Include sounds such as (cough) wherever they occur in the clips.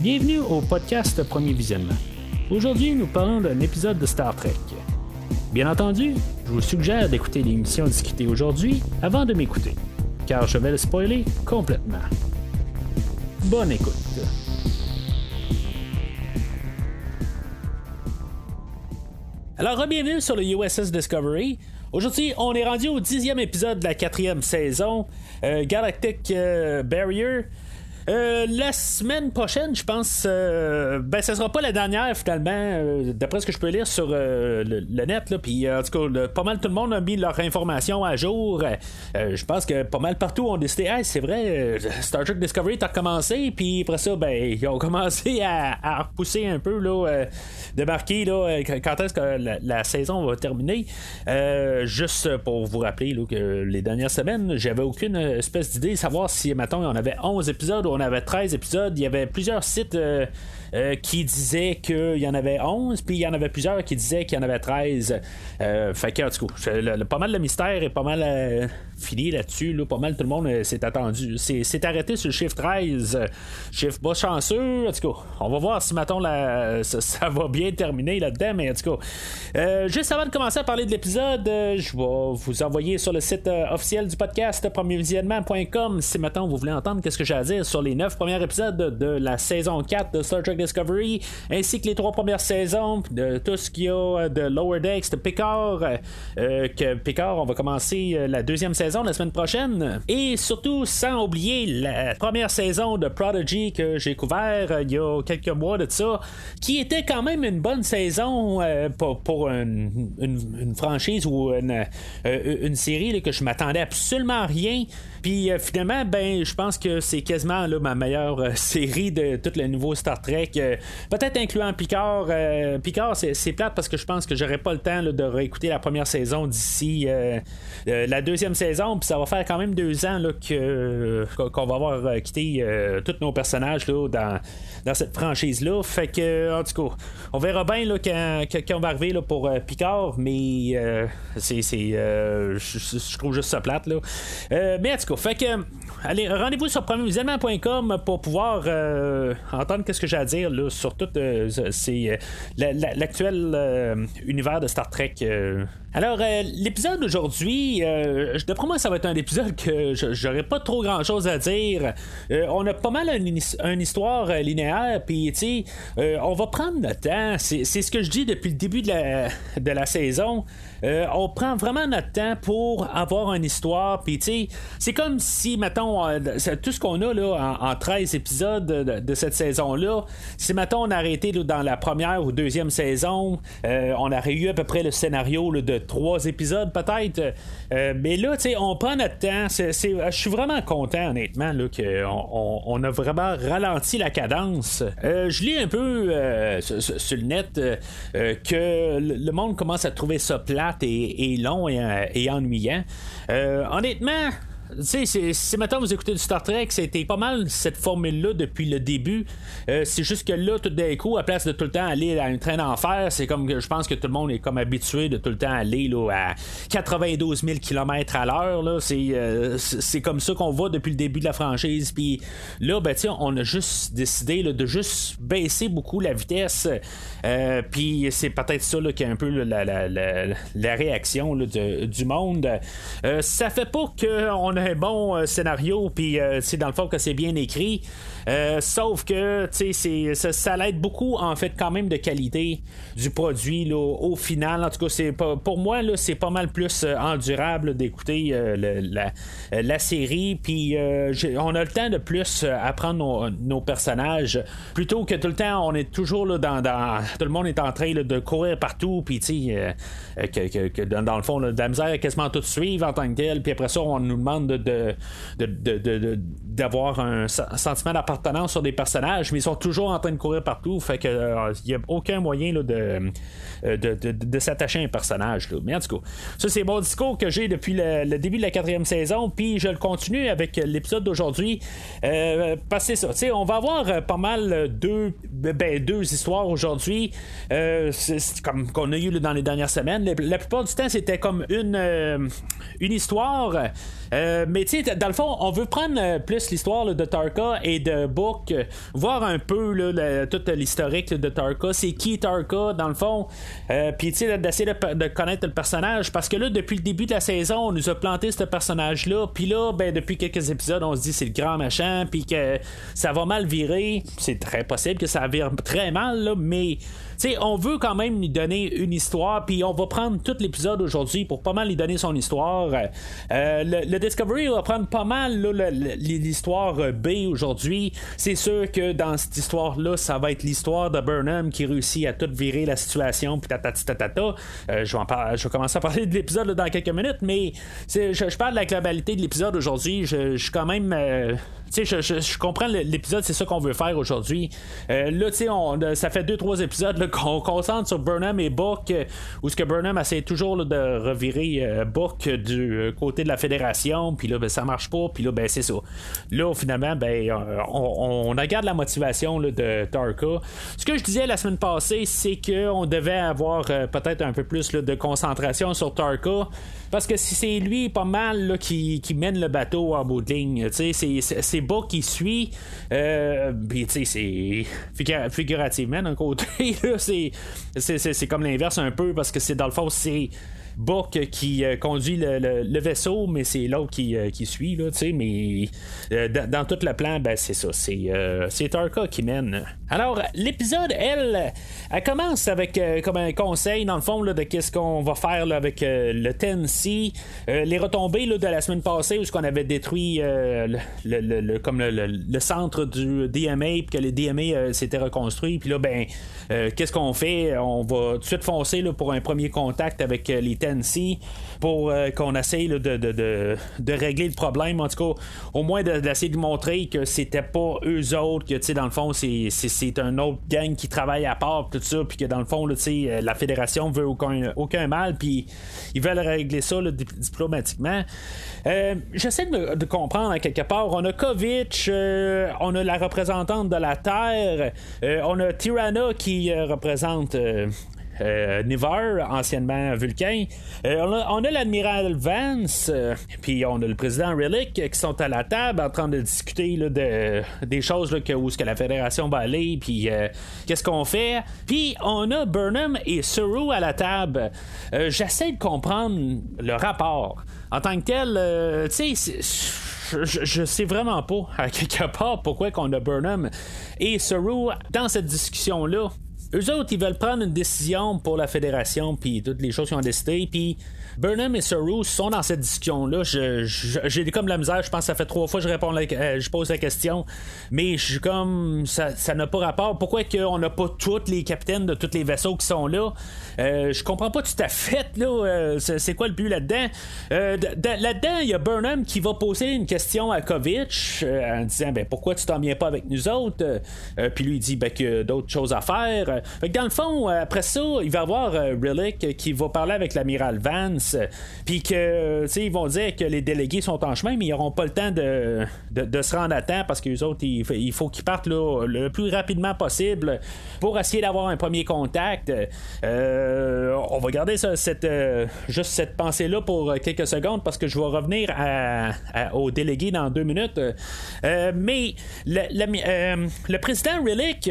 Bienvenue au podcast Premier Visionnement. Aujourd'hui, nous parlons d'un épisode de Star Trek. Bien entendu, je vous suggère d'écouter l'émission discutée aujourd'hui avant de m'écouter, car je vais le spoiler complètement. Bonne écoute. Alors, bienvenue sur le USS Discovery. Aujourd'hui, on est rendu au dixième épisode de la quatrième saison, euh, Galactic euh, Barrier. Euh, la semaine prochaine, je pense, euh, ben, ça sera pas la dernière finalement, euh, d'après ce que je peux lire sur le, net. Puis en tout cas, pas mal tout le monde a mis leur information à jour. je pense que pas mal partout ont décidé, hey, c'est vrai, Star Trek Discovery a commencé, puis après ça, ben, (laughs) ils ont commencé à, repousser un peu, là, de marquer là, quand est-ce que la, saison va terminer. juste pour vous rappeler là, que les dernières semaines, j'avais aucune espèce d'idée de savoir si, y en avait 11 épisodes ou on avait 13 épisodes. Il y avait plusieurs sites euh, euh, qui disaient qu'il y en avait 11, puis il y en avait plusieurs qui disaient qu'il y en avait 13. Euh, fait que, tout cas, pas mal de mystère est pas mal fini là-dessus. Là, pas mal tout le monde s'est attendu. C'est arrêté sur le chiffre 13. chiffre pas chanceux. En tout cas, on va voir si, la, ça, va bien terminer là-dedans, mais en tout cas, juste avant de commencer à parler de l'épisode, je vais vous envoyer sur le site officiel du podcast premiervisionnement.com si, maintenant vous voulez entendre qu'est-ce que j'ai à dire sur les les neuf premiers épisodes de, la saison 4 de Star Trek Discovery, ainsi que les trois premières saisons de tout ce qu'il y a de Lower Decks, de Picard, euh, que Picard, on va commencer euh, la deuxième saison la semaine prochaine, et surtout sans oublier la première saison de Prodigy que j'ai couvert euh, il y a quelques mois de ça, qui était quand même une bonne saison pour, une, franchise ou une série que je m'attendais absolument à rien. Puis finalement, ben, je pense que c'est quasiment là, ma meilleure euh, série de tout le nouveau Star Trek. Euh, peut-être incluant Picard. Euh, Picard, c'est plate parce que je pense que j'aurais pas le temps de réécouter la première saison d'ici la deuxième saison. Puis ça va faire quand même deux ans que, qu'on va avoir quitté tous nos personnages là, dans, dans cette franchise-là. Fait que, en tout cas, on verra bien là, quand, quand, on va arriver là, pour Picard, mais c'est, je trouve juste ça plate. Là. mais en tout cas, fait que, allez, rendez-vous sur premiervisionnement.com pour pouvoir euh, entendre qu'est-ce que j'ai à dire là, sur tout euh, c'est, euh, l'actuel univers de Star Trek. Alors, l'épisode d'aujourd'hui, d'après moi, ça va être un épisode que j'aurais pas trop grand chose à dire. on a pas mal une, histoire linéaire, puis tu sais, on va prendre le temps. C'est, ce que je dis depuis le début de la, de la saison. on prend vraiment notre temps pour avoir une histoire, puis tu sais, c'est comme si, mettons, tout ce qu'on a là en, 13 épisodes de, cette saison-là. Si, maintenant on a arrêté dans la première ou deuxième saison, euh, on aurait eu à peu près le scénario de trois épisodes, peut-être. Euh, mais là, tu sais, on prend notre temps. Je suis vraiment content, honnêtement, qu'on on, a vraiment ralenti la cadence. Euh, je lis un peu sur, le net que le monde commence à trouver ça plate et, long et ennuyant. honnêtement, tu sais, si maintenant vous écoutez du Star Trek, c'était pas mal cette formule-là depuis le début. Euh, c'est juste que là, tout d'un coup, à place de tout le temps aller à un train d'enfer, c'est comme je pense que tout le monde est comme habitué de tout le temps aller là, à 92 000 km à l'heure. Euh, c'est, comme ça qu'on va depuis le début de la franchise. Puis là, ben, on a juste décidé de juste baisser beaucoup la vitesse. Euh, puis c'est peut-être ça qui est un peu la, la, la, réaction du monde. ça fait pas qu'on un bon euh, scénario, puis c'est euh, dans le fond que c'est bien écrit. Euh, sauf que ça, ça l'aide beaucoup en fait quand même de qualité du produit là, au final. En tout cas, c'est pour moi là, c'est pas mal plus endurable d'écouter la, la, série. Puis on a le temps de plus apprendre nos, personnages plutôt que tout le temps on est toujours là, dans, tout le monde est en train de courir partout. Puis que, dans, le fond de la misère quasiment tout suivre en tant que tel. Puis après ça on nous demande de, d'avoir un sentiment d'appartenance sur des personnages, mais ils sont toujours en train de courir partout. Fait que il euh, n'y a aucun moyen là, de, euh, de, s'attacher à un personnage. Mais en tout cas, ça c'est mon discours que j'ai depuis le, début de la quatrième saison, puis je le continue avec l'épisode d'aujourd'hui. Euh, parce que ça, on va avoir pas mal deux, ben, deux histoires aujourd'hui. comme qu'on a eu dans les dernières semaines. La, plupart du temps, c'était comme une, une histoire. Mais tu sais, dans le fond, on veut prendre plus l'histoire de Tarka et de Book, voir un peu là, toute l'historique de Tarka. C'est qui Tarka, dans le fond? Puis tu sais, d'essayer de, connaître le personnage. Parce que là, depuis le début de la saison, on nous a planté ce personnage-là. Puis là, ben, depuis quelques épisodes, on se dit c'est le grand machin. Puis que ça va mal virer. C'est très possible que ça vire très mal, là, mais on veut quand même lui donner une histoire, puis on va prendre tout l'épisode aujourd'hui pour pas mal lui donner son histoire. Euh, le, Discovery va prendre pas mal l'histoire B aujourd'hui. C'est sûr que dans cette histoire-là, ça va être l'histoire de Burnham qui réussit à tout virer la situation, puis tatata. Euh, je, vais je vais commencer à parler de l'épisode dans quelques minutes, mais je, parle de la globalité de l'épisode aujourd'hui. Je, suis quand même. Euh, tu sais, je, comprends l'épisode, c'est ça qu'on veut faire aujourd'hui. Euh, là, tu sais, ça fait deux, trois épisodes qu'on concentre sur Burnham et Buck, euh, où ce que Burnham essaie toujours de revirer euh, Buck du côté de la fédération, puis là, ben, ça marche pas, puis là, ben, c'est ça. Là, finalement, ben, on, on, regarde la motivation de Tarka. Ce que je disais la semaine passée, c'est qu'on devait avoir peut-être un peu plus de concentration sur Tarka. Parce que si c'est lui pas mal qui, mène le bateau en bout de ligne, c'est bas qui suit. Euh, puis c'est figurativement d'un côté, (laughs) c'est comme l'inverse un peu parce que c'est dans le fond, c'est Book qui euh, conduit le, vaisseau, mais c'est l'autre qui, euh, suit, là, mais euh, dans, tout le plan, ben, c'est ça, c'est Tarka qui mène. Alors, l'épisode, elle, elle commence avec comme un conseil, dans le fond, de qu'est-ce qu'on va faire avec le Tennessee, les retombées de la semaine passée, où ce qu'on avait détruit le, comme le, centre du DMA, puis que le DMA s'était reconstruit, puis là, ben, qu'est-ce qu'on fait? On va tout de suite foncer pour un premier contact avec les pour euh, qu'on essaye de, régler le problème. En tout cas, au moins d'essayer de, montrer que c'était pas eux autres, que tu sais, dans le fond, c'est, un autre gang qui travaille à part, tout ça, puis que dans le fond, euh, la fédération veut aucun, aucun mal, puis ils veulent régler ça diplomatiquement. Euh, j'essaie de, comprendre quelque part. On a Kovic, on a la représentante de la Terre, on a Tirana qui représente euh, Nivar, anciennement Vulcain. Euh, on a, l'admiral Vance, euh, puis on a le président Relic qui sont à la table en train de discuter de, des choses là, où ce que la fédération va aller, puis qu'est-ce qu'on fait. Puis on a Burnham et Suru à la table. J'essaie de comprendre le rapport. En tant que tel, tu sais, je, sais vraiment pas à quelque part pourquoi qu'on a Burnham et Saru dans cette discussion là eux autres, ils veulent prendre une décision pour la fédération, puis toutes les choses qu'ils ont décidé, puis Burnham et Saru sont dans cette discussion-là. J'ai comme la misère, je pense que ça fait trois fois que je réponds euh, je pose la question. Mais je suis comme ça n'a pas rapport. Pourquoi qu'on n'a pas tous les capitaines de tous les vaisseaux qui sont là? Euh, je comprends pas tout à fait là. Euh, c'est quoi le but là-dedans? là-dedans, il y a Burnham qui va poser une question à Kovic en disant ben pourquoi tu t'en viens pas avec nous autres? puis lui il dit ben a d'autres choses à faire. dans le fond, après ça, il va y avoir Relic qui va parler avec l'amiral Vance puis que, ils vont dire que les délégués sont en chemin, mais ils n'auront pas le temps de, se rendre à temps parce que les autres, il, faut qu'ils partent le plus rapidement possible pour essayer d'avoir un premier contact. Euh, on va garder euh, juste cette pensée-là pour quelques secondes parce que je vais revenir aux délégués dans deux minutes. Euh, mais le, le président Relic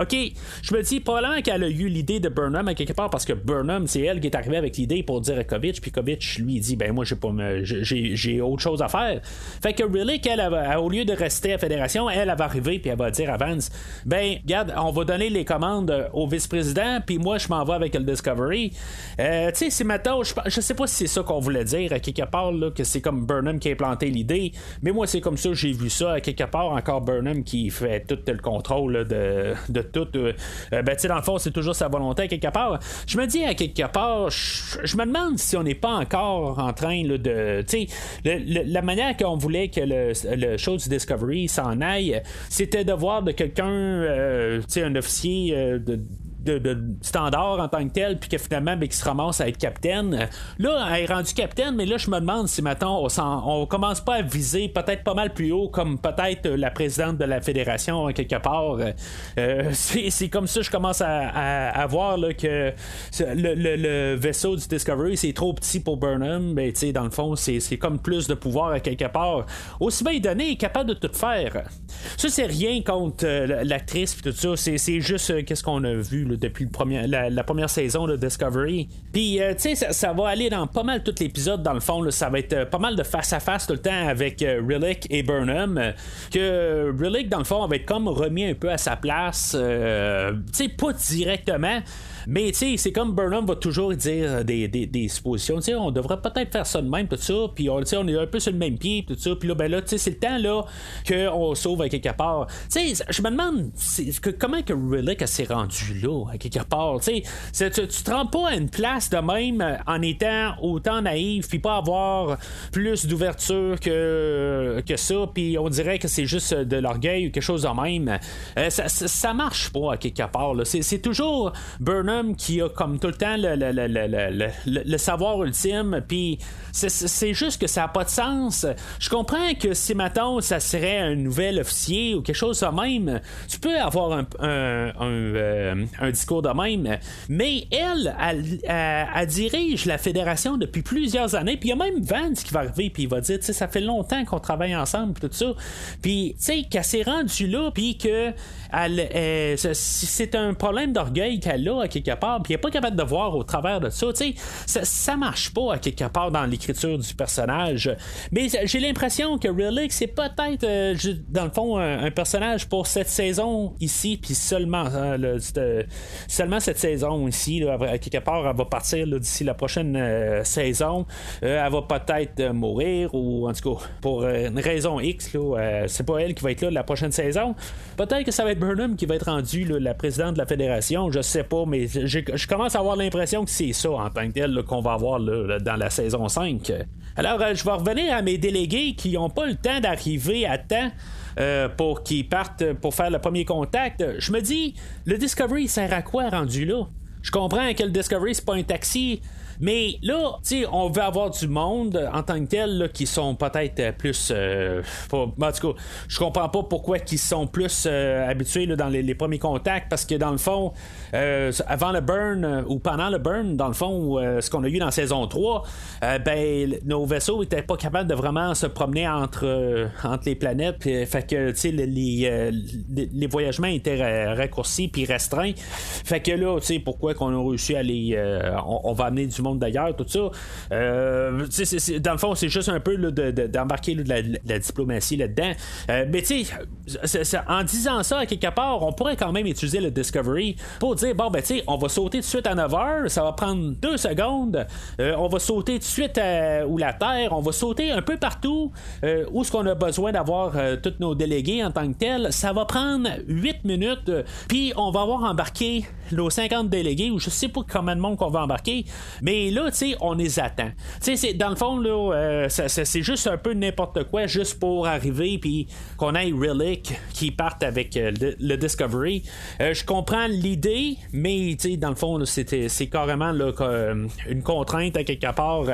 OK, je me dis probablement qu'elle a eu l'idée de Burnham à quelque part parce que Burnham, c'est elle qui est arrivée avec l'idée pour dire à Kovic, puis Kovic lui dit ben moi j'ai pas j'ai autre chose à faire. Fait que Relic, elle, au lieu de rester à Fédération, elle, va arriver puis elle va dire à Vance ben regarde, on va donner les commandes au vice-président, puis moi je m'en vais avec le Discovery. Euh, tu sais, c'est maintenant, je, je sais pas si c'est ça qu'on voulait dire à quelque part là, que c'est comme Burnham qui a planté l'idée, mais moi c'est comme ça j'ai vu ça à quelque part encore Burnham qui fait tout le contrôle de, de tout. Euh, euh, ben, tu dans le fond, c'est toujours sa volonté quelque part. Je me dis à quelque part, je, me demande si on n'est pas encore en train de. Tu sais, la manière qu'on voulait que le, show du Discovery s'en aille, c'était de voir de quelqu'un, euh, tu sais, un officier de de, standard en tant que tel, puis que finalement, ben, qu'il se ramasse à être capitaine. Là, elle est rendue capitaine, mais là, je me demande si maintenant on, commence pas à viser peut-être pas mal plus haut, comme peut-être la présidente de la fédération, quelque part. (laughs) c'est comme ça, je commence à, voir que le, vaisseau du Discovery, c'est trop petit pour Burnham. Ben, dans le fond, c'est comme plus de pouvoir à quelque part. Aussi bien donné, est capable de tout faire. Ça, c'est rien contre euh, l'actrice tout ça. C'est juste euh, qu'est-ce qu'on a vu depuis la, première saison de Discovery. Puis, euh, tu sais, ça, va aller dans pas mal tout l'épisode, dans le fond. ça va être pas mal de face-à-face tout le temps avec Rillick et Burnham. Que Rillick, dans le fond, va être comme remis un peu à sa place. tu sais, pas directement. Mais c'est comme Burnham va toujours dire des, des, des suppositions. On devrait peut-être faire ça de même, tout ça. Puis on, on est un peu sur le même pied, tout ça. Puis là, ben là, tu sais, c'est le temps là qu'on sauve à quelque part. Je me demande comment que Relic s'est rendu là, à quelque part? Tu tu, te rends pas à une place de même en étant autant naïf, puis pas avoir plus d'ouverture que, que ça. Puis on dirait que c'est juste de l'orgueil ou quelque chose de même. Euh, ça, ça, marche pas à quelque part. C'est toujours Burnham qui a comme tout le temps le, savoir ultime, puis c'est juste que ça n'a pas de sens. Je comprends que si, maintenant ça serait un nouvel officier ou quelque chose de même, tu peux avoir un, euh, discours de même, mais elle, elle, dirige la fédération depuis plusieurs années, puis il y a même Vance qui va arriver, puis il va dire, tu sais, ça fait longtemps qu'on travaille ensemble, tout ça, puis tu sais, qu'elle s'est rendue là, puis que elle, c'est un problème d'orgueil qu'elle a part, puis elle n'est pas capable de voir au travers de ça. Tu sais, ça, marche pas à quelque part dans l'écriture du personnage. Mais j'ai l'impression que Relic, c'est peut-être, euh, dans le fond, un, personnage pour cette saison ici, puis seulement, euh, seulement cette saison ici. quelque part, elle va partir d'ici la prochaine euh, saison. elle va peut-être mourir, ou en tout cas, pour une raison X, c'est pas elle qui va être là la prochaine saison. Peut-être que ça va être Burnham qui va être rendu la présidente de la fédération, je sais pas, mais je commence à avoir l'impression que c'est ça en tant que tel qu'on va avoir dans la saison 5. Alors, euh, je vais revenir à mes délégués qui n'ont pas le temps d'arriver à temps. Euh, pour qu'ils partent pour faire le premier contact. Je me dis, le Discovery sert à quoi rendu là? Je comprends que le Discovery, c'est pas un taxi. Mais là, tu sais, on veut avoir du monde en tant que tel qui sont peut-être plus. Euh, pas, en tout cas, je comprends pas pourquoi ils sont plus euh, habitués dans les, premiers contacts parce que dans le fond, euh, avant le burn ou pendant le burn, dans le fond, ce qu'on a eu dans saison 3, ben, nos vaisseaux étaient pas capables de vraiment se promener entre, entre les planètes. fait que, tu sais, les, les, voyagements étaient raccourcis puis restreints. Fait que là, tu sais, pourquoi qu'on a réussi à les. On, on, va amener du monde d'ailleurs, tout ça. Euh, dans le fond, c'est juste un peu d'embarquer de, la, diplomatie là-dedans. Euh, mais tu sais, en disant ça, à quelque part, on pourrait quand même utiliser le Discovery pour dire bon, ben tu sais, on va sauter de suite à 9h, ça va prendre deux secondes, euh, on va sauter de suite à, ou la Terre, on va sauter un peu partout où ce qu'on a besoin d'avoir tous nos délégués en tant que tel. Ça va prendre 8 minutes, puis on va avoir embarqué nos 50 délégués, ou je sais pas combien de monde qu'on va embarquer, mais là, tu sais, on les attend. Tu sais, dans le fond, là, euh, c'est juste un peu n'importe quoi, juste pour arriver, puis qu'on ait Relic qui partent avec euh, le, Discovery. Euh, je comprends l'idée, mais tu sais, dans le fond, c'est carrément une contrainte à quelque part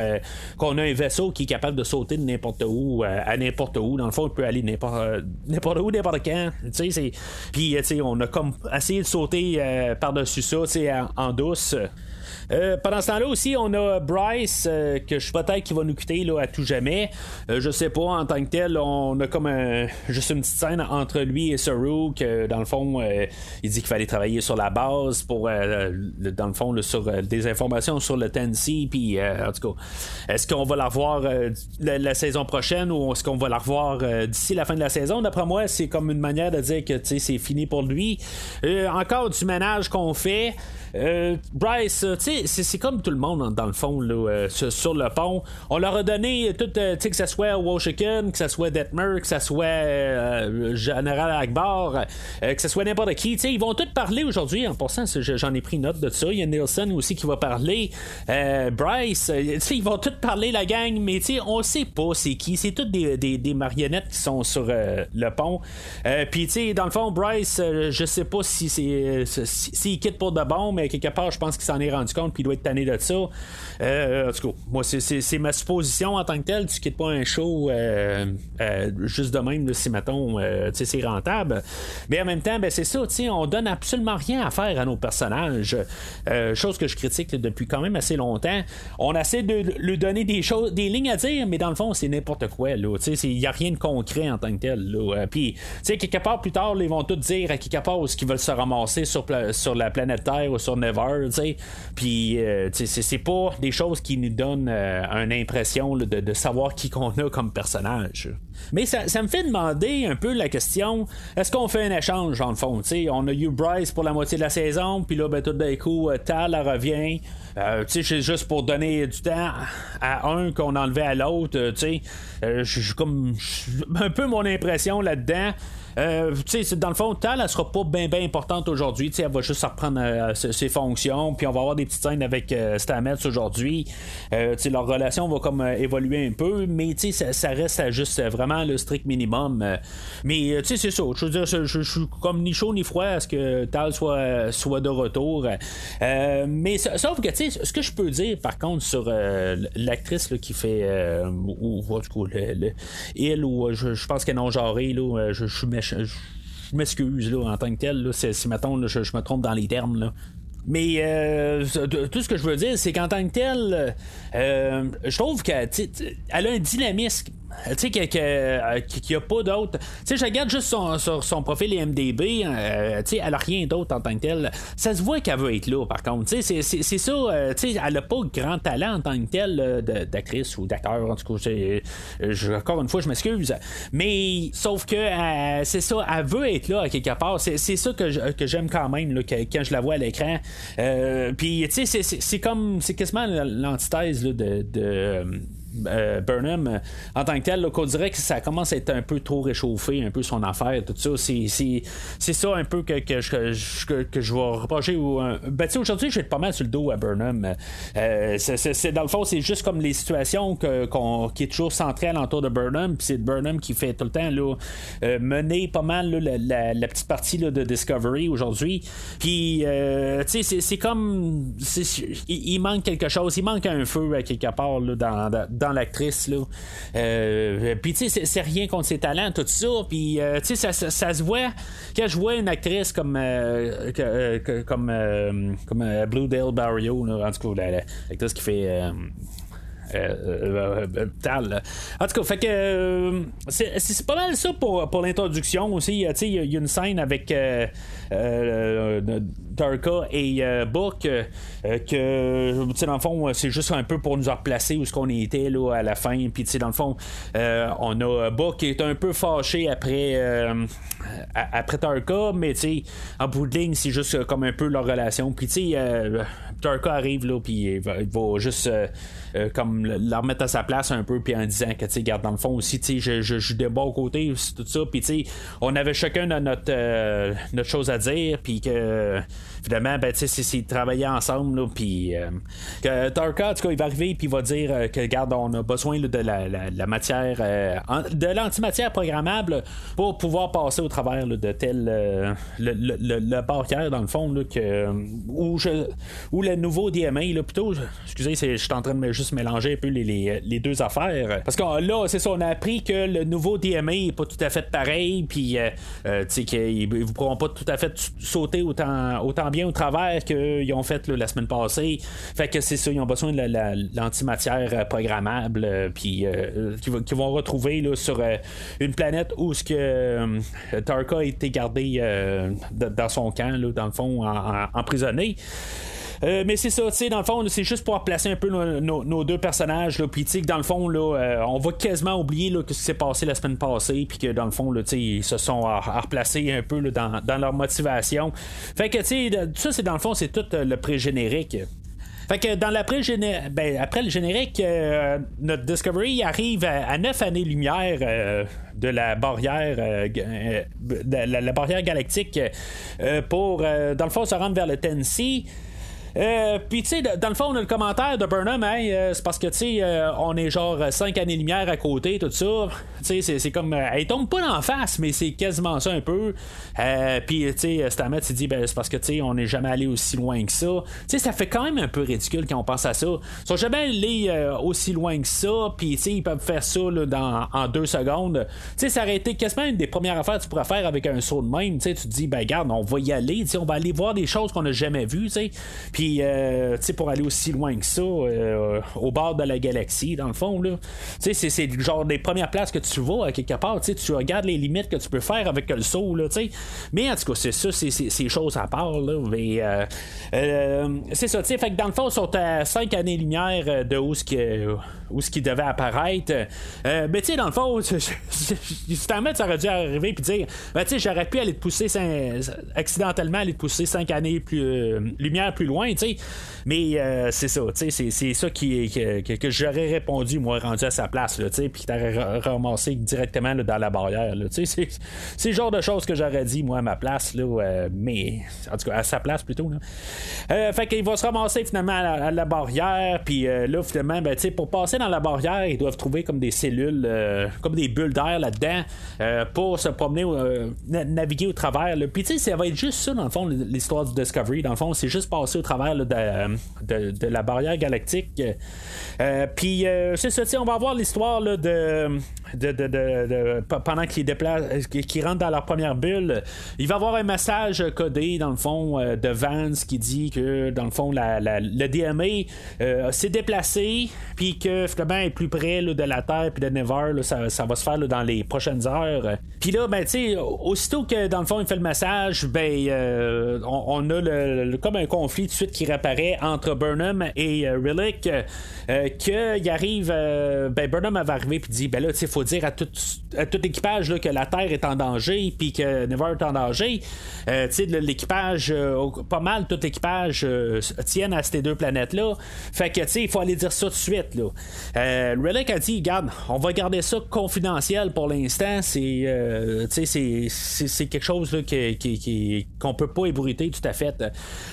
qu'on a un vaisseau qui est capable de sauter de n'importe où à n'importe où. Dans le fond, il peut aller n'importe où, n'importe quand. Tu sais, puis, tu sais, on a comme essayé de sauter par-dessus ça, tu sais, en douce. Euh, pendant ce temps-là aussi, on a Bryce, euh, que je peut-être qui va nous quitter là, à tout jamais. Euh, je sais pas, en tant que tel, on a comme un, juste une petite scène entre lui et Saru, que dans le fond, il dit qu'il fallait travailler sur la base pour, dans le fond, sur des informations sur le Tennessee. Puis, en tout cas, est-ce qu'on va la revoir la, saison prochaine ou est-ce qu'on va la revoir d'ici la fin de la saison? D'après moi, c'est comme une manière de dire que c'est fini pour lui. encore du ménage qu'on fait. Bryce, c'est comme tout le monde, dans le fond, là, sur, le pont. On leur a donné tout, que ce soit Washington, que ce soit Detmer, que ce soit Général Akbar, que ce soit n'importe qui. Ils vont tous parler aujourd'hui. En passant, j'en ai pris note de ça. Il y a Nielsen aussi qui va parler. Bryce, ils vont tous parler, la gang, mais on sait pas c'est qui. C'est toutes des, marionnettes qui sont sur le pont. Puis, tu sais, dans le fond, Bryce, je sais pas si quitte pour de bon, mais quelque part, je pense qu'il s'en est rendu compte, puis il doit être tanné de ça. Euh, en tout cas, moi, c'est ma supposition en tant que tel. Tu quittes pas un show euh, euh, juste de même, si mettons, c'est rentable. Mais en même temps, ben, c'est ça, on donne absolument rien à faire à nos personnages. chose que je critique depuis quand même assez longtemps. On essaie de lui donner des choses, des lignes à dire, mais dans le fond, c'est n'importe quoi. Il n'y a rien de concret en tant que tel. Puis, quelque part plus tard, ils vont tous dire à quelque part où ils veulent se ramasser sur, sur la planète Terre ou sur Never. Puis, c'est pas des choses qui nous donnent euh, une impression de, savoir qui qu'on a comme personnage. Mais ça, me fait demander un peu la question est-ce qu'on fait un échange en fond? On a eu Bryce pour la moitié de la saison, puis là, ben, tout d'un coup, euh, Tal revient. Euh, sais, juste pour donner du temps à un qu'on enlevait à l'autre, euh, tu sais, comme un peu mon impression là-dedans. Euh, dans le fond, Tal, elle sera pas bien ben importante aujourd'hui. Elle va juste reprendre euh, ses fonctions. Puis on va avoir des petites scènes avec euh, Stamets aujourd'hui. Euh, leur relation va comme évoluer un peu. Mais ça, ça reste à juste vraiment le strict minimum. mais c'est ça. Je veux dire, je suis comme ni chaud ni froid à ce que Tal soit, soit de retour. mais sauf que, ce que je peux dire par contre sur l'actrice qui fait. ou, le, il, ou je, pense qu'elle est non-genrée, là, je, je suis méchant je, m'excuse en tant que tel, là, si, mettons, je, me trompe dans les termes. Mais euh, tout ce que je veux dire, c'est qu'en tant que tel, euh, je trouve qu'elle a un dynamisme tu sais, qu'il n'y a pas d'autre. Tu sais, je regarde juste son, sur son profil IMDB, euh, tu sais, elle a rien d'autre en tant que tel. Ça se voit qu'elle veut être là, par contre. Tu sais, c'est ça, euh, tu sais, elle a pas grand talent en tant que tel d'actrice ou d'acteur, en tout cas. Je, encore une fois, je m'excuse. Mais, sauf que, euh, c'est ça, elle veut être là, à quelque part. C'est ça que, que j'aime quand même, là, quand je la vois à l'écran. Puis, tu sais, c'est comme, c'est quasiment l'antithèse de euh, Burnham euh, en tant que tel, qu'on dirait que ça commence à être un peu trop réchauffé, un peu son affaire, tout ça. C'est ça un peu que, que, je, que, je vais reprocher. Ben, aujourd'hui, je vais être pas mal sur le dos à Burnham. Euh, c'est, dans le fond, c'est juste comme les situations que, qui est toujours centrées alentour de Burnham. Puis c'est Burnham qui fait tout le temps là, mener pas mal la, petite partie de Discovery aujourd'hui. Puis, tu sais, c'est, comme. il, manque quelque chose. Il manque un feu à quelque part dans, dans l'actrice. Là. Euh, puis, tu sais, c'est rien contre ses talents, tout ça. Puis, euh, tu sais, ça, se voit. Quand je vois une actrice comme, euh, comme, comme Blue Dale Barrio, là, en tout cas, l'actrice qui fait. Tal. En tout cas, fait que c'est pas mal ça pour, pour l'introduction aussi. Il y, a une scène avec Tarka et euh, Book, euh, que, dans le fond, c'est juste un peu pour nous replacer où ce qu'on était là, à la fin. Puis, dans le fond, euh, on a Book qui est un peu fâché après, après Tarka, mais en bout de ligne, c'est juste comme un peu leur relation. Puis, tu sais, Tarka arrive là, puis il va, juste comme la remettre à sa place un peu, puis en disant que, tu sais, garde dans le fond aussi, tu sais, je, suis de bon côté, tout ça. Puis, tu sais, on avait chacun notre, notre chose à dire, puis que finalement, ben, tu sais, c'est travailler ensemble, puis euh, Tarka, en il va arriver, puis il va dire euh, que, regarde, on a besoin de la, matière, euh, de l'antimatière programmable pour pouvoir passer au travers de tel le, le, barrière, dans le fond, là, que, où, je, où le nouveau DMA, là, plutôt, excusez, je suis en train de juste mélanger un peu les, les, deux affaires. Parce que là, c'est ça, on a appris que le nouveau DMA n'est pas tout à fait pareil, puis, tu sais, qu'ils ne pourront pas tout à fait sauter autant, autant bien au travers qu'ils ont fait la semaine passée. Fait que c'est ça, ils ont besoin de l'antimatière euh, programmable, euh, puis euh, qu'ils vont retrouver sur une planète où ce que Tarka a été gardé dans son camp, dans le fond, emprisonné. Mais c'est ça, tu sais, dans le fond, c'est juste pour replacer un peu nos, deux personnages. Puis, tu sais, dans le fond, là, on va quasiment oublier là, ce qui s'est passé la semaine passée. Puis que dans le fond, là, ils se sont replacés un peu dans, dans, leur motivation. Fait que, tu sais, ça, c'est dans le fond, c'est tout le pré-générique. Fait que dans l'après ben, après le générique, notre Discovery arrive à, 9 années-lumière de la barrière la, barrière galactique pour dans le fond se rendre vers le Tennessee. Euh, puis, tu sais, dans le fond, on a le commentaire de Burnham, hein, euh, c'est parce que, tu sais, euh, on est genre 5 années-lumière à côté, tout ça. Tu sais, c'est comme. elle tombe pas en face, mais c'est quasiment ça un peu. Puis, tu sais, Stammet, il dit, ben, c'est parce que, tu sais, on n'est jamais allé aussi loin que ça. Tu sais, ça fait quand même un peu ridicule quand on pense à ça. Ils sont jamais allés aussi loin que ça, puis, tu sais, ils peuvent faire ça dans, en deux secondes. Tu sais, ça aurait été quasiment une des premières affaires que tu pourrais faire avec un saut de même. Tu sais, tu te dis, ben, regarde, on va y aller, tu sais, on va aller voir des choses qu'on n'a jamais vues, tu sais. Puis, euh, pour aller aussi loin que ça, euh, au bord de la galaxie, dans le fond, là. c'est, c'est genre des premières places que tu vas quelque part. Tu regardes les limites que tu peux faire avec le saut, là, Mais en tout cas, c'est ça, c'est, choses à part, là. Mais, euh, c'est ça, tu sais, fait que dans le fond, ils sont à 5 années-lumière de où ce qui où ce qui devait apparaître. mais tu sais, dans le fond, (laughs) justement, ça aurait dû arriver puis dire, ben tu sais, j'aurais pu aller te pousser accidentellement aller te pousser 5 années plus lumière plus loin, mais euh, c'est ça, c'est, ça qui, que, que, j'aurais répondu, moi, rendu à sa place, puis qui t'aurait ramassé directement dans la barrière. c'est, le genre de choses que j'aurais dit, moi, à ma place, là, euh, mais en tout cas, à sa place plutôt. Euh, fait qu'il va se ramasser finalement à la, barrière, puis là, finalement, ben, pour passer dans la barrière, ils doivent trouver comme des cellules, comme des bulles d'air là-dedans, pour se promener, naviguer au travers. Puis, tu sais, ça va être juste ça, dans le fond, l'histoire du Discovery. Dans le fond, c'est juste passer au travers de, la barrière galactique. Euh, puis euh, c'est ça, on va voir l'histoire de, de, pendant qu'ils déplacent, qu'ils rentrent dans leur première bulle. Il va y avoir un message codé dans le fond euh, de Vance qui dit que dans le fond la, le DMA s'est déplacé, puis que finalement est plus près de la Terre puis de Never. ça, va se faire dans les prochaines heures. Puis là, ben tu aussitôt que dans le fond il fait le message, ben on, a le, comme un conflit tout de suite qui réapparaît entre Burnham et euh, Relic, euh, qu'il arrive, euh, ben Burnham va arriver puis dit, ben là, il faut dire à tout, à tout l'équipage que la Terre est en danger, puis que Never est en danger. l'équipage, pas mal tout l'équipage tiennent à ces deux planètes-là. Fait que, tu sais, il faut aller dire ça tout de suite, là. Relic a dit, regarde, on va garder ça confidentiel pour l'instant. C'est, c'est quelque chose qu'on qu'on peut pas ébruiter tout à fait.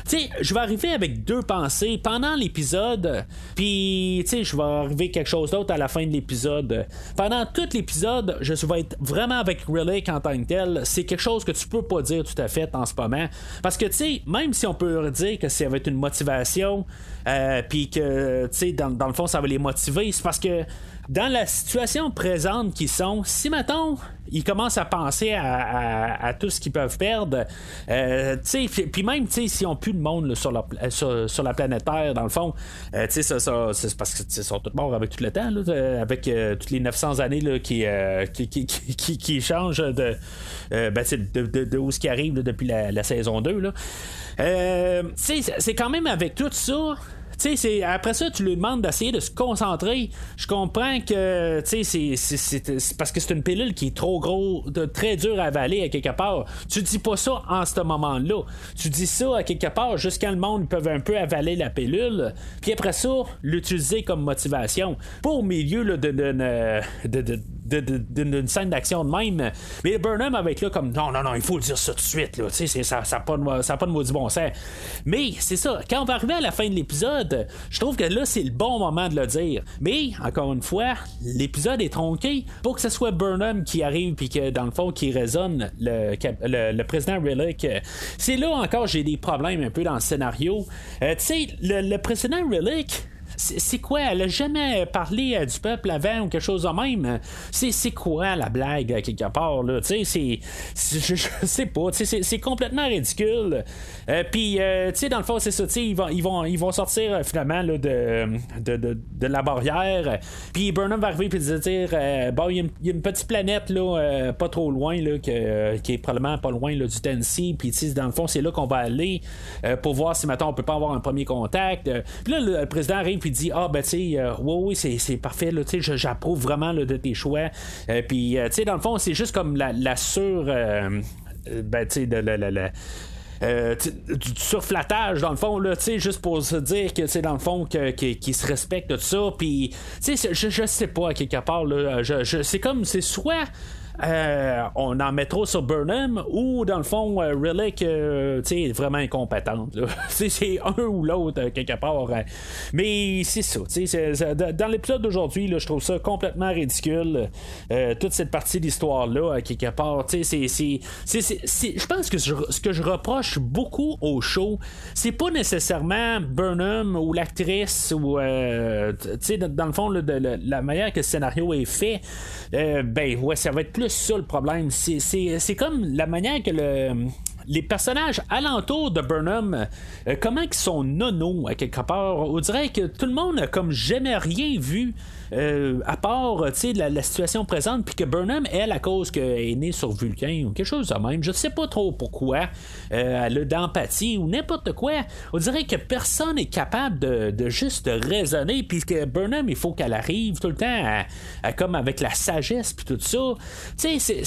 Tu sais, je vais arriver avec deux pensées pendant l'épisode, puis tu sais, je vais arriver quelque chose d'autre à la fin de l'épisode. Pendant tout l'épisode, je vais être vraiment avec Relic en tant que tel. C'est quelque chose que tu peux pas dire tout à fait en ce moment. Parce que tu sais, même si on peut dire que ça va être une motivation, euh, puis que tu sais, dans, dans le fond, ça va les motiver, c'est parce que dans la situation présente qu'ils sont, si mettons, ils commencent à penser à, tout ce qu'ils peuvent perdre, euh, puis même si on plus de monde sur, la, sur, la planète Terre, dans le fond, euh, c'est parce qu'ils sont tous morts avec tout le temps, avec euh, toutes les 900 années là, qui, qui, qui, qui, changent de, ben, de, de, de, où ce qui arrive depuis la, la, saison 2. Là. c'est quand même avec tout ça après ça, tu lui demandes d'essayer de se concentrer. Je comprends que c'est, parce que c'est une pilule qui est trop gros, de, très dure à avaler à quelque part. Tu dis pas ça en ce moment-là. Tu dis ça à quelque part jusqu'à le monde peut un peu avaler la pilule. Puis après ça, l'utiliser comme motivation. Pas au milieu de, de, d'une scène d'action de même. Mais Burnham avec là comme non, non, non, il faut dire ça tout de suite. Là. Ça n'a ça pas, pas de maudit bon sens. Mais c'est ça, quand on va arriver à la fin de l'épisode, je trouve que là, c'est le bon moment de le dire. Mais, encore une fois, l'épisode est tronqué pour que ce soit Burnham qui arrive puis que dans le fond, qui résonne le, le, président Relic. C'est là encore, j'ai des problèmes un peu dans le scénario. Euh, tu sais, le, le président Relic, c'est quoi? Elle a jamais parlé euh, du peuple avant ou quelque chose de même? C'est quoi la blague, quelque part, là? C'est. Je, (laughs) sais pas. C'est complètement ridicule. Euh, puis, euh, dans le fond, c'est ça. Ils vont, ils, vont, ils vont sortir finalement de, de, de, la barrière. Puis Burnham va arriver et dire Bon, il y, a une petite planète là, pas trop loin, là, qui est probablement pas loin là, du Tennessee. Puis, dans le fond, c'est là qu'on va aller pour voir si maintenant on peut pas avoir un premier contact. Puis là, le président arrive puis dit ah ben tu sais euh, oui c'est parfait là tu sais j'approuve vraiment de tes choix euh, puis euh, tu sais dans le fond c'est juste comme la, la sur ben tu sais la, du surflatage dans le fond là, juste pour se dire que c'est dans le fond qu'ils se respectent tout ça. Puis, je, je sais pas à quelque part là, je, c'est comme c'est soit euh, on en met trop sur Burnham ou dans le fond euh, Relic euh, est vraiment incompétente (laughs) c'est un ou l'autre quelque part mais c'est ça dans l'épisode d'aujourd'hui je trouve ça complètement ridicule toute cette partie d'histoire là quelque part je pense que ce que je reproche beaucoup au show c'est pas nécessairement Burnham ou l'actrice ou dans le fond la manière que le scénario est fait ben ouais ça va être plus ça le problème. C'est comme la manière que le les personnages alentour de Burnham, euh, comment ils sont nono à quelque part? On dirait que tout le monde a comme jamais rien vu euh, à part la, la situation présente, puis que Burnham, elle, à cause qu'elle est née sur Vulcain ou quelque chose de même, je sais pas trop pourquoi, euh, elle a d'empathie ou n'importe quoi. On dirait que personne est capable de, juste raisonner, puis que Burnham, il faut qu'elle arrive tout le temps comme avec la sagesse, puis tout ça. Tu sais,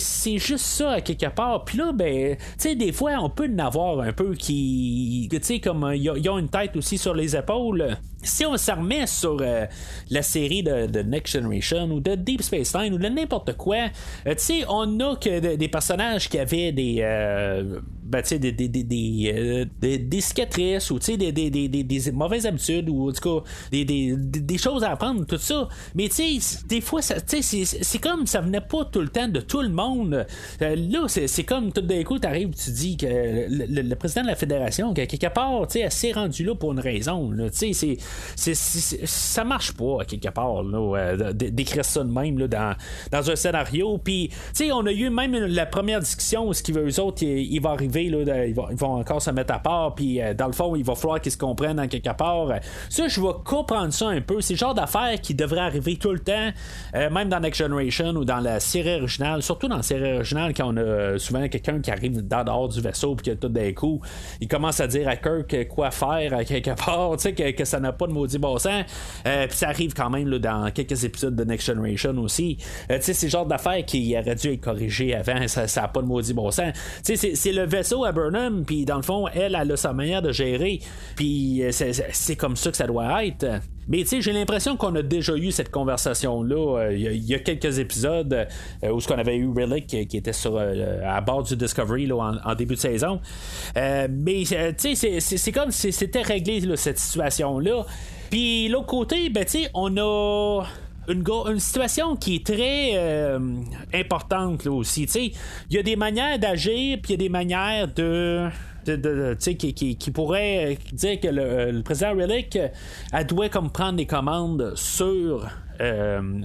c'est juste ça à quelque part. Puis là, ben, sais, des fois, on peut en avoir un peu qui, tu sais, comme ils ont une tête aussi sur les épaules si on se remet sur euh, la série de, Next Generation ou de Deep Space Nine ou de n'importe quoi, euh, tu sais, on a que des personnages qui avaient des, euh, ben, des, des, des, des, des, cicatrices ou des, des, des, des, mauvaises habitudes ou en tout cas des, des, des choses à apprendre, tout ça. Mais tu sais, des fois, c'est comme ça venait pas tout le temps de tout le monde. là, c'est comme tout d'un coup, tu arrives tu dis que le, président de la fédération, quelque part, tu sais, s'est rendue là pour une raison. Tu sais, c'est, ça marche pas à quelque part là, d'écrire ça de même là, dans, dans un scénario. Puis, tu sais, on a eu même la première discussion où ce qu'ils veulent eux autres, il, va arriver, là, ils, vont, encore se mettre à part. Puis, euh, dans le fond, il va falloir qu'ils se comprennent en quelque part. Ça, je vais comprendre ça un peu. C'est le genre d'affaires qui devrait arriver tout le temps, euh, même dans Next Generation ou dans la série originale. Surtout dans la série originale, quand on a souvent quelqu'un qui arrive dehors du vaisseau, puis que tout d'un coup, il commence à dire à Kirk quoi faire à quelque part, tu sais, que, que ça n'a pas de maudit bon sens. Euh, puis ça arrive quand même là, dans quelques épisodes de Next Generation aussi. Euh, tu sais, c'est le genre d'affaires qui aurait dû être corrigé avant. Ça n'a pas de maudit bon sens. Tu sais, c'est le vaisseau à Burnham, puis dans le fond, elle, elle a sa manière de gérer. Puis euh, c'est comme ça que ça doit être. Mais tu sais, j'ai l'impression qu'on a déjà eu cette conversation-là. Il y, a quelques épisodes où ce qu'on avait eu Relic qui était sur à bord du Discovery là, en, début de saison. mais tu sais, c'est comme si c'était réglé cette situation-là. Puis l'autre côté, ben tu on a une, situation qui est très euh, importante là aussi. Il y a des manières d'agir, puis il y a des manières de qui, qui, pourrait dire que le, le président Relic a doit comme prendre des commandes sur euh,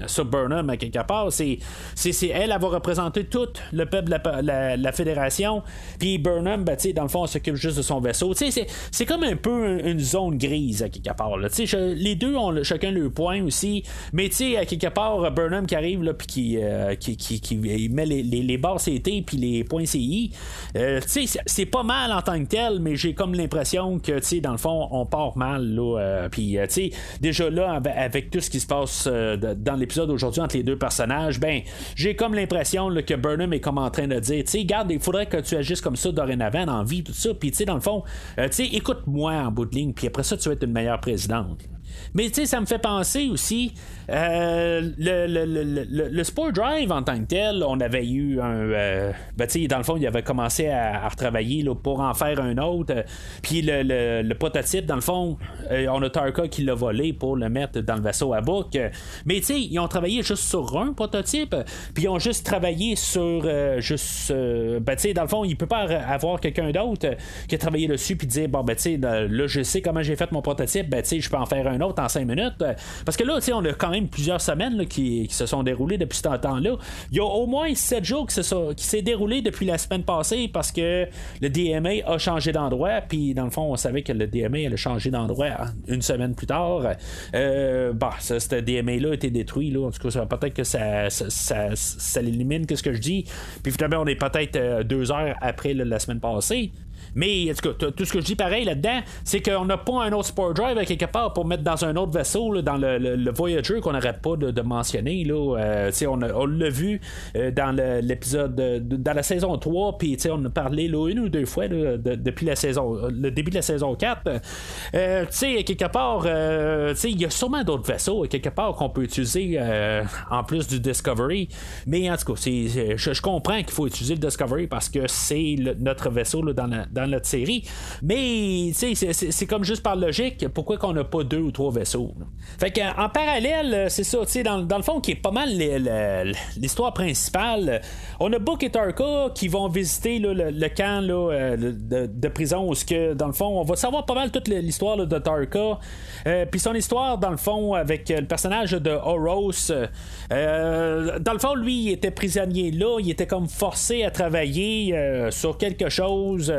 sur Burnham à quelque part. C'est, c'est, elle, elle va représenter tout le peuple de la, fédération. Puis Burnham, ben, dans le fond, s'occupe juste de son vaisseau. C'est, comme un peu une zone grise à quelque part. Les deux ont chacun leur point aussi. Mais à quelque part, Burnham qui arrive là, puis qui, euh, qui, qui, met les, les, barres CT puis les points CI. Euh, c'est pas mal en tant que tel, mais j'ai comme l'impression que dans le fond, on part mal. Là, déjà là, avec, tout ce qui se passe euh, dans l'épisode aujourd'hui entre les deux personnages, ben, j'ai comme l'impression que Burnham est comme en train de dire, tu sais, garde, il faudrait que tu agisses comme ça dorénavant dans vie, tout ça, puis tu sais, dans le fond, euh, tu écoute-moi en bout de ligne, puis après ça, tu vas être une meilleure présidente. Mais tu sais, ça me fait penser aussi, euh, le, le, le, Sport Drive en tant que tel, on avait eu un. Euh, ben, tu sais, dans le fond, il avait commencé à, retravailler pour en faire un autre. Puis le, prototype, dans le fond, euh, on a Tarka qui l'a volé pour le mettre dans le vaisseau à bouc. Mais tu sais, ils ont travaillé juste sur un prototype, puis ils ont juste travaillé sur. juste. ben, tu sais, dans le fond, il peut pas avoir quelqu'un d'autre qui a travaillé dessus, puis dire, bon, ben, tu sais, là, je sais comment j'ai fait mon prototype, ben, tu sais, je peux en faire un autre en 5 minutes. Parce que là, on a quand même plusieurs semaines qui, se sont déroulées depuis ce temps-là. Il y a au moins 7 jours qui, se qui s'est déroulé depuis la semaine passée parce que le DMA a changé d'endroit. Puis dans le fond, on savait que le DMA allait changer d'endroit une semaine plus tard. Euh, bah, ce DMA-là a été détruit. Là. En tout cas, peut-être que ça, l'élimine, qu'est-ce que je dis? Puis finalement, on est peut-être euh, deux heures après la semaine passée. Mais tout ce que je dis pareil là-dedans, c'est qu'on n'a pas un autre Sport Drive quelque part pour mettre dans un autre vaisseau, dans le, Voyager qu'on n'arrête pas de, mentionner. Là. Euh, on, l'a vu euh, dans l'épisode, dans la saison 3, puis on a parlé une ou deux fois depuis la saison, le début de la saison 4. Euh, quelque part, il y a sûrement d'autres vaisseaux, quelque part, qu'on peut utiliser en plus du Discovery. Mais en tout cas, je, comprends qu'il faut utiliser le Discovery parce que c'est notre vaisseau là, dans, dans notre série. Mais c'est comme juste par logique, pourquoi qu'on n'a pas deux ou trois vaisseaux? Fait en parallèle, c'est ça, dans, dans le fond, qui est pas mal l'histoire principale. On a Book et Tarka qui vont visiter le, camp euh, de, prison où, que, dans le fond, on va savoir pas mal toute l'histoire de Tarka. Euh, puis son histoire, dans le fond, avec le personnage de Horos. Euh, dans le fond, lui, il était prisonnier là, il était comme forcé à travailler sur quelque chose.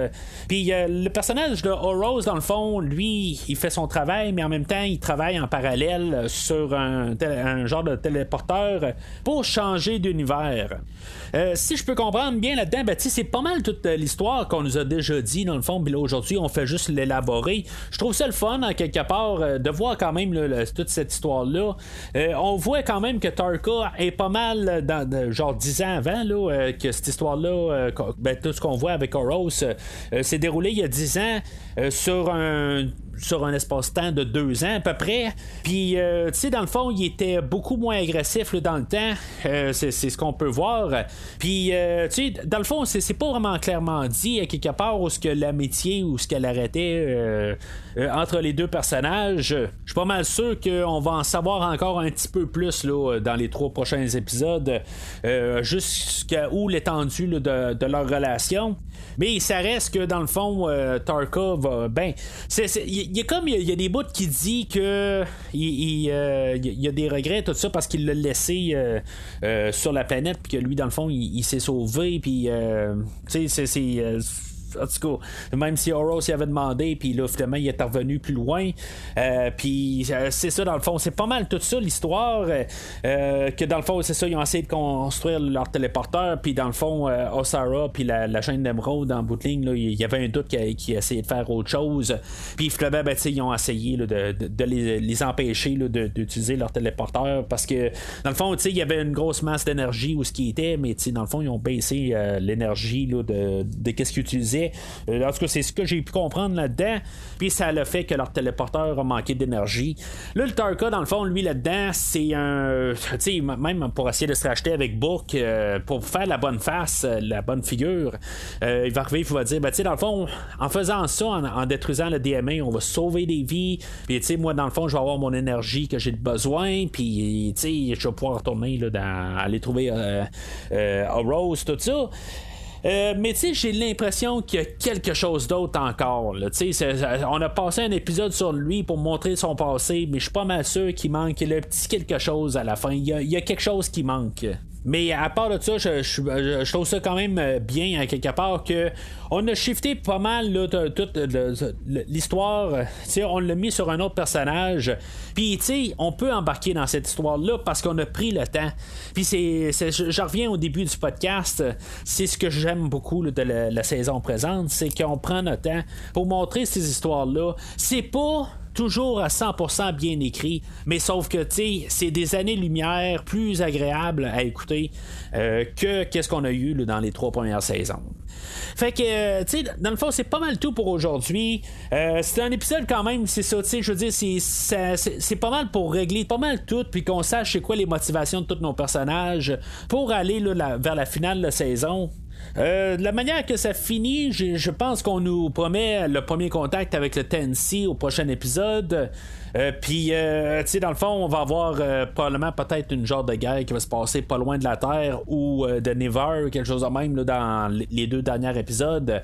Puis le personnage de Horos, dans le fond, lui, il fait son travail, mais en même temps, il travaille en parallèle sur un, genre de téléporteur pour changer d'univers. Euh, si je peux comprendre bien là-dedans, ben, c'est pas mal toute l'histoire qu'on nous a déjà dit dans le fond, mais là aujourd'hui on fait juste l'élaborer. Je trouve ça le fun, en quelque part, euh, de voir quand même toute cette histoire-là. Euh, on voit quand même que Tarka est pas mal dans genre 10 ans avant là, que cette histoire-là, ben, tout ce qu'on voit avec Horos, s'est déroulé il y a 10 ans sur un sur un espace-temps de deux ans à peu près. Puis, euh, tu sais, dans le fond, il était beaucoup moins agressif dans le temps. Euh, c'est, ce qu'on peut voir. Puis, euh, tu sais, dans le fond, c'est, pas vraiment clairement dit à quelque part où ce que l'amitié ou ce qu'elle arrêtait entre les deux personnages. Je suis pas mal sûr qu'on va en savoir encore un petit peu plus là, dans les trois prochains épisodes, jusqu'à où l'étendue de, de, leur relation. Mais ça reste que dans le fond, Tarka va. Ben, c'est, il y a comme il y, a des bouts qui dit que il, euh, y a des regrets tout ça parce qu'il l'a laissé euh, euh, sur la planète puis que lui dans le fond il, s'est sauvé puis tu sais c'est en tout cas, même si Horos y avait demandé, puis là, finalement, il est revenu plus loin. Euh, puis euh, c'est ça, dans le fond, c'est pas mal tout ça, l'histoire. Euh, que dans le fond, c'est ça, ils ont essayé de construire leur téléporteur, puis dans le fond, Osara, puis la, chaîne d'émeraude dans bout il y avait un doute qui, essayait de faire autre chose. Puis finalement, ben, ils ont essayé de, les, empêcher d'utiliser leur téléporteur parce que, dans le fond, il y avait une grosse masse d'énergie où ce qui était, mais dans le fond, ils ont baissé l'énergie de, de qu'est-ce qu'ils utilisaient euh, en tout cas, c'est ce que j'ai pu comprendre là-dedans. Puis ça le fait que leur téléporteur a manqué d'énergie. Là, le Tarka, dans le fond, lui là-dedans, c'est un. Tu sais, même pour essayer de se racheter avec Book, euh, pour faire la bonne face, euh, la bonne figure, il va arriver, il va dire, ben, tu sais, dans le fond, en faisant ça, en, détruisant le DMA, on va sauver des vies. Puis, tu sais, moi, dans le fond, je vais avoir mon énergie que j'ai besoin. Puis, tu sais, je vais pouvoir retourner là, aller trouver Rose, tout ça. Euh, mais tu sais, j'ai l'impression qu'il y a quelque chose d'autre encore. on a passé un épisode sur lui pour montrer son passé, mais je suis pas mal sûr qu'il manque le petit quelque chose à la fin. Il y a quelque chose qui manque. Mais à part de ça, je, trouve ça quand même euh, bien, à quelque part, que on a shifté pas mal toute l'histoire. On l'a mis sur un autre personnage. Puis, on peut embarquer dans cette histoire-là parce qu'on a pris le temps. Puis, c'est, je reviens au début du podcast. C'est ce que j'aime beaucoup de la, la, saison présente. C'est qu'on prend notre temps pour montrer ces histoires-là. C'est pas toujours à 100% bien écrit, mais sauf que tu c'est des années-lumière plus agréables à écouter euh, que qu'est-ce qu'on a eu dans les trois premières saisons. Fait que, euh, tu sais, dans le fond, c'est pas mal tout pour aujourd'hui. Euh, c'est un épisode quand même, c'est ça, tu sais, je veux dire, c'est pas mal pour régler pas mal tout, puis qu'on sache c'est quoi les motivations de tous nos personnages pour aller vers la finale de la saison. Euh, de la manière que ça finit, je pense qu'on nous promet le premier contact avec le Tennessee au prochain épisode. Euh, puis, euh, tu sais, dans le fond, on va avoir probablement peut-être une genre de guerre qui va se passer pas loin de la Terre ou de Never, quelque chose de même dans les deux derniers épisodes,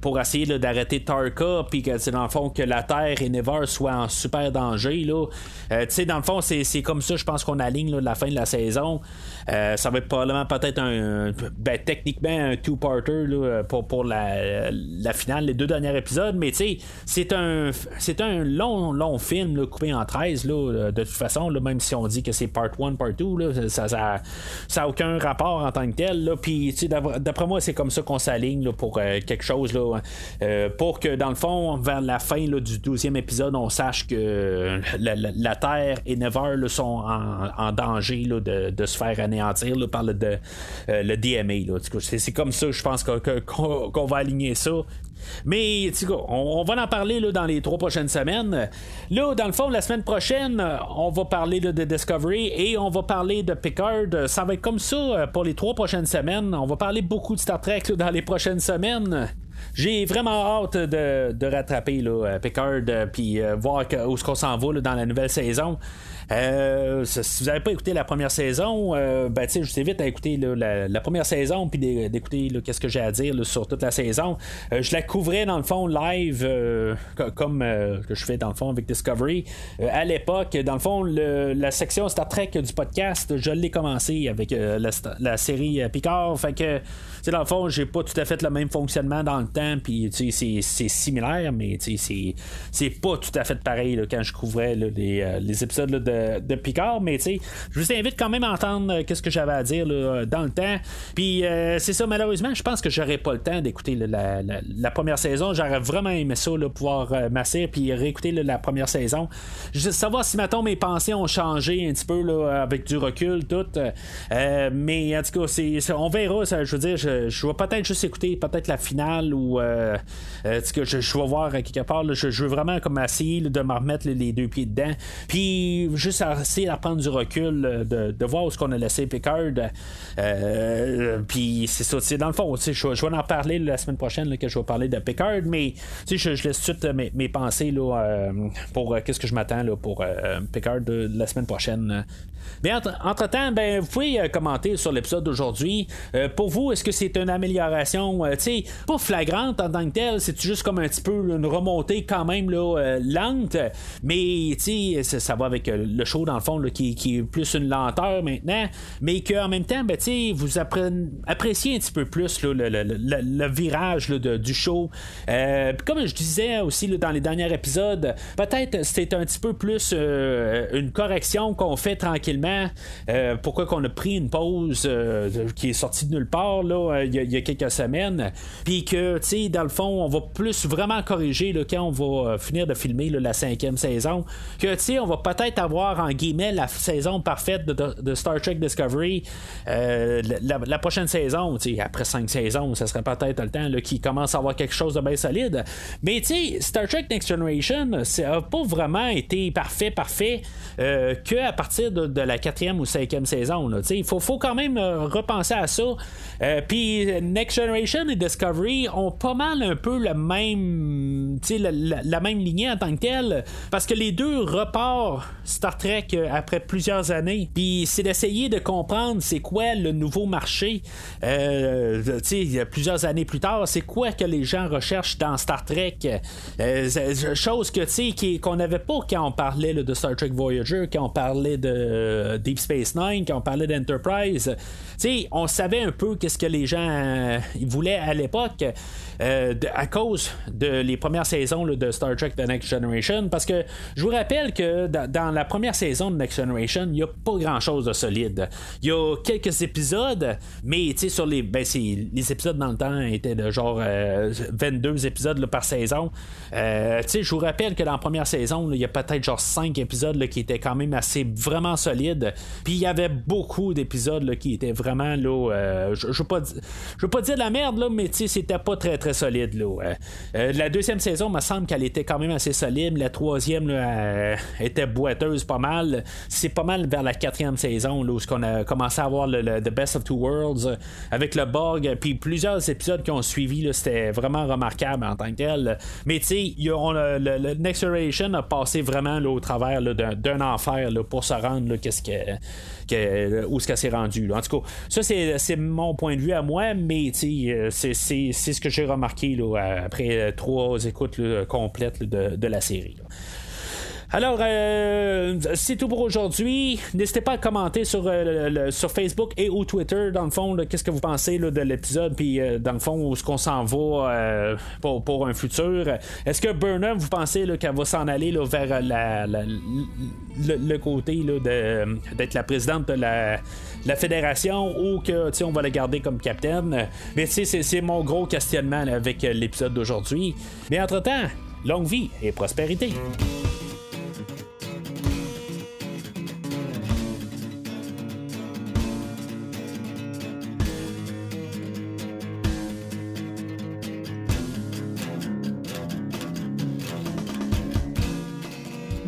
pour essayer d'arrêter Tarka, puis que, dans le fond, que la Terre et Never soient en super danger. tu sais, dans le fond, c'est comme ça, je pense qu'on aligne la fin de la saison. ça va être probablement peut-être un. Ben, techniquement, un two-parter pour, pour la, la, finale, les deux derniers épisodes, mais tu sais, c'est un, c'est un long, long film coupé en 13, là, de toute façon, là, même si on dit que c'est part 1, part 2, ça n'a ça, aucun rapport en tant que tel. Puis, d'après moi, c'est comme ça qu'on s'aligne pour euh, quelque chose, là, euh, pour que dans le fond, vers la fin là, du 12e épisode, on sache que la, Terre et Never sont en, danger de, de, se faire anéantir par le, de, euh, le DMA. C'est comme ça, je pense qu'on va aligner ça. Mais on, on, va en parler là, dans les trois prochaines semaines. Là, dans le fond, la semaine prochaine, on va parler de Discovery et on va parler de Picard. Ça va être comme ça euh, pour les trois prochaines semaines. On va parler beaucoup de Star Trek dans les prochaines semaines. J'ai vraiment hâte de, rattraper là, Picard euh, puis euh, voir où ce qu'on s'en va dans la nouvelle saison. Euh, si vous n'avez pas écouté la première saison, euh, ben, je vous invite à écouter la, première saison puis d'écouter qu'est-ce que j'ai à dire sur toute la saison. Euh, je la couvrais dans le fond live comme que je fais dans le fond avec Discovery. à l'époque, dans le fond, la section Star Trek du podcast, je l'ai commencé avec la, série Picard. Fait que dans le fond, j'ai pas tout à fait le même fonctionnement dans le temps, puis c'est similaire, mais c'est pas tout à fait pareil quand je couvrais les, épisodes de de, Picard, mais tu sais, je vous invite quand même à entendre euh, qu'est-ce que j'avais à dire dans le temps. Puis euh, c'est ça, malheureusement, je pense que j'aurais pas le temps d'écouter la, première saison. J'aurais vraiment aimé ça, pouvoir euh, masser puis réécouter la première saison. Juste savoir si, maintenant mes pensées ont changé un petit peu avec du recul, tout. mais en tout cas, on verra. je veux dire, je, vais peut-être juste écouter peut-être la finale ou que je, je, vais voir quelque part. je, veux vraiment comme essayer de me remettre les deux pieds dedans. Puis juste essayer à prendre du recul, euh, de, voir où ce qu'on a laissé Picard. Euh, puis c'est ça, dans le fond, je, je vais en parler la semaine prochaine que je vais parler de Picard, mais je, je laisse tout mes, mes pensées là, euh, pour qu'est-ce que je m'attends pour Picard de, la semaine prochaine. Mais entre, temps, ben, vous pouvez commenter sur l'épisode d'aujourd'hui. pour vous, est-ce que c'est une amélioration, tu pas flagrante en tant que telle, c'est juste comme un petit peu une remontée quand même là, lente, mais sais, ça va avec le show, dans le fond, qui, est plus une lenteur maintenant, mais qu'en même temps, ben, vous appréciez un petit peu plus le, virage du show. Euh, comme je disais aussi dans les derniers épisodes, peut-être c'était un petit peu plus euh, une correction qu'on fait tranquillement. Euh, pourquoi qu'on a pris une pause qui est sortie de nulle part là, il, y a, quelques semaines. Puis que, dans le fond, on va plus vraiment corriger quand on va finir de filmer la cinquième saison. Que, on va peut-être avoir en guillemets la saison parfaite de, Star Trek Discovery. Euh, la, prochaine saison, après cinq saisons, ça serait peut-être le temps qui commence à avoir quelque chose de bien solide. Mais Star Trek Next Generation, ça n'a pas vraiment été parfait, parfait euh, qu'à partir de, la quatrième ou cinquième saison. Il faut, faut quand même euh, repenser à ça. Puis Next Generation et Discovery ont pas mal un peu le même, la, la, même lignée en tant que telle, parce que les deux repartent Star Trek euh, après plusieurs années. Puis c'est d'essayer de comprendre c'est quoi le nouveau marché. Euh, plusieurs années plus tard, c'est quoi que les gens recherchent dans Star Trek? Euh, chose que tu qu'on n'avait pas quand on parlait de Star Trek Voyager, quand on parlait de euh, Deep Space Nine, quand on parlait d'Enterprise. on savait un peu qu'est-ce que les gens voulaient à l'époque. à cause de les premières saisons de Star Trek The Next Generation parce que je vous rappelle que dans la première saison de Next Generation, il n'y a pas grand chose de solide. Il y a quelques épisodes, mais sur les. Ben, les épisodes dans le temps étaient de genre 22 euh, épisodes par saison. Euh, je vous rappelle que dans la première saison, il y a peut-être genre 5 épisodes qui étaient quand même assez vraiment solides. Puis il y avait beaucoup d'épisodes qui étaient vraiment là. Euh, je ne veux, veux, pas dire de la merde, là, mais c'était pas très très solide. Là. la deuxième saison, me semble qu'elle était quand même assez solide. La troisième là, était boiteuse mal. C'est pas mal vers la quatrième saison là, où on a commencé à avoir le, The Best of Two Worlds euh, avec le bug. Puis plusieurs épisodes qui ont suivi, c'était vraiment remarquable en tant que tel. Mais tu sais, le, Next Generation a passé vraiment au travers d'un enfer pour se rendre qu'est-ce que, où ce qu'elle s'est rendu. En tout cas, ça c'est mon point de vue à moi, mais euh, c'est ce que j'ai remarqué là, après trois écoutes complètes de, la série. Alors, euh, c'est tout pour aujourd'hui. N'hésitez pas à commenter sur, euh, sur Facebook et ou Twitter, dans le fond, qu'est-ce que vous pensez de l'épisode, puis euh, dans le fond, où est-ce qu'on s'en va pour, un futur. Est-ce que Burnham, vous pensez qu'elle va s'en aller vers le, côté d'être la présidente de la, fédération ou que on va la garder comme capitaine? Mais c'est mon gros questionnement avec l'épisode d'aujourd'hui. Mais entre-temps, longue vie et prospérité.